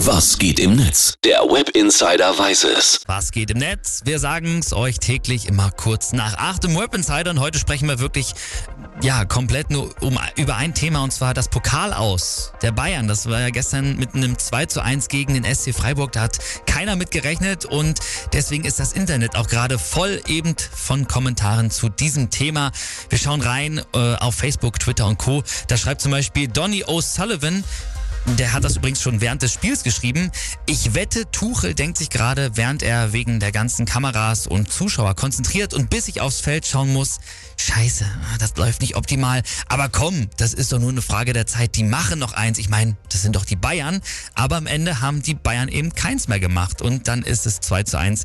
Was geht im Netz? Der Web Insider weiß es. Was geht im Netz? Wir sagen es euch täglich immer kurz nach 8 im Web Insider und heute sprechen wir wirklich ja, komplett nur um, über ein Thema und zwar das Pokal aus der Bayern. Das war ja gestern mit einem 2 zu 1 gegen den SC Freiburg. Da hat keiner mit gerechnet und deswegen ist das Internet auch gerade voll eben von Kommentaren zu diesem Thema. Wir schauen rein äh, auf Facebook, Twitter und Co. Da schreibt zum Beispiel Donny O'Sullivan, der hat das übrigens schon während des Spiels geschrieben. Ich wette, Tuchel denkt sich gerade, während er wegen der ganzen Kameras und Zuschauer konzentriert und bis ich aufs Feld schauen muss, scheiße, das läuft nicht optimal. Aber komm, das ist doch nur eine Frage der Zeit. Die machen noch eins. Ich meine, das sind doch die Bayern. Aber am Ende haben die Bayern eben keins mehr gemacht. Und dann ist es 2 zu 1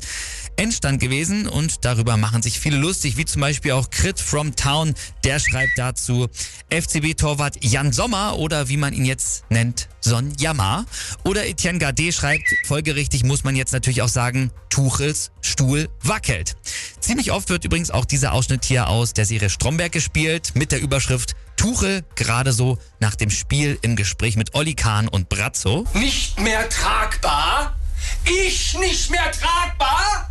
Endstand gewesen und darüber machen sich viele lustig, wie zum Beispiel auch Crit from Town, der schreibt dazu FCB-Torwart Jan Sommer oder wie man ihn jetzt nennt, Son Yama. Oder Etienne Gade schreibt, folgerichtig muss man jetzt natürlich auch sagen, Tuchels Stuhl wackelt. Ziemlich oft wird übrigens auch dieser Ausschnitt hier aus der Serie Stromberg gespielt mit der Überschrift Tuchel gerade so nach dem Spiel im Gespräch mit Olli Kahn und Brazzo. Nicht mehr tragbar? Ich nicht mehr tragbar?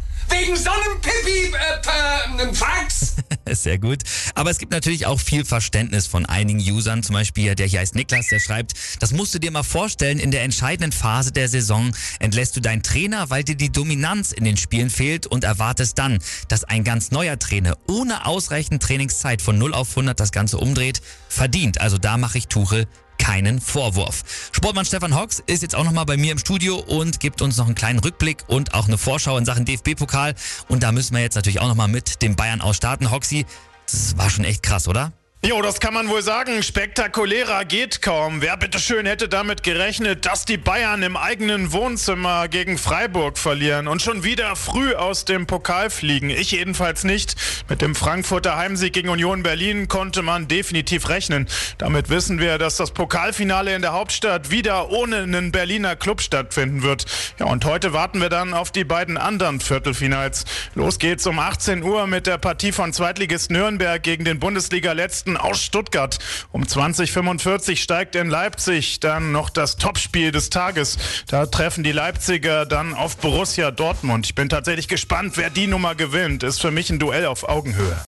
Sonnenpipi, äh, äh, Fax? Sehr gut. Aber es gibt natürlich auch viel Verständnis von einigen Usern, zum Beispiel der hier heißt Niklas, der schreibt, das musst du dir mal vorstellen, in der entscheidenden Phase der Saison entlässt du deinen Trainer, weil dir die Dominanz in den Spielen fehlt und erwartest dann, dass ein ganz neuer Trainer ohne ausreichend Trainingszeit von 0 auf 100 das Ganze umdreht, verdient. Also da mache ich Tuchel keinen Vorwurf. Sportmann Stefan Hocks ist jetzt auch nochmal bei mir im Studio und gibt uns noch einen kleinen Rückblick und auch eine Vorschau in Sachen DFB-Pokal. Und da müssen wir jetzt natürlich auch nochmal mit dem Bayern ausstarten. Hoxi, das war schon echt krass, oder? Jo, das kann man wohl sagen. Spektakulärer geht kaum. Wer bitteschön hätte damit gerechnet, dass die Bayern im eigenen Wohnzimmer gegen Freiburg verlieren und schon wieder früh aus dem Pokal fliegen? Ich jedenfalls nicht. Mit dem Frankfurter Heimsieg gegen Union Berlin konnte man definitiv rechnen. Damit wissen wir, dass das Pokalfinale in der Hauptstadt wieder ohne einen Berliner Club stattfinden wird. Ja, und heute warten wir dann auf die beiden anderen Viertelfinals. Los geht's um 18 Uhr mit der Partie von Zweitligist Nürnberg gegen den Bundesliga-Letzten Mannschaften aus Stuttgart. Um 2045 steigt in Leipzig dann noch das Topspiel des Tages. Da treffen die Leipziger dann auf Borussia Dortmund. Ich bin tatsächlich gespannt, wer die Nummer gewinnt. Ist für mich ein Duell auf Augenhöhe.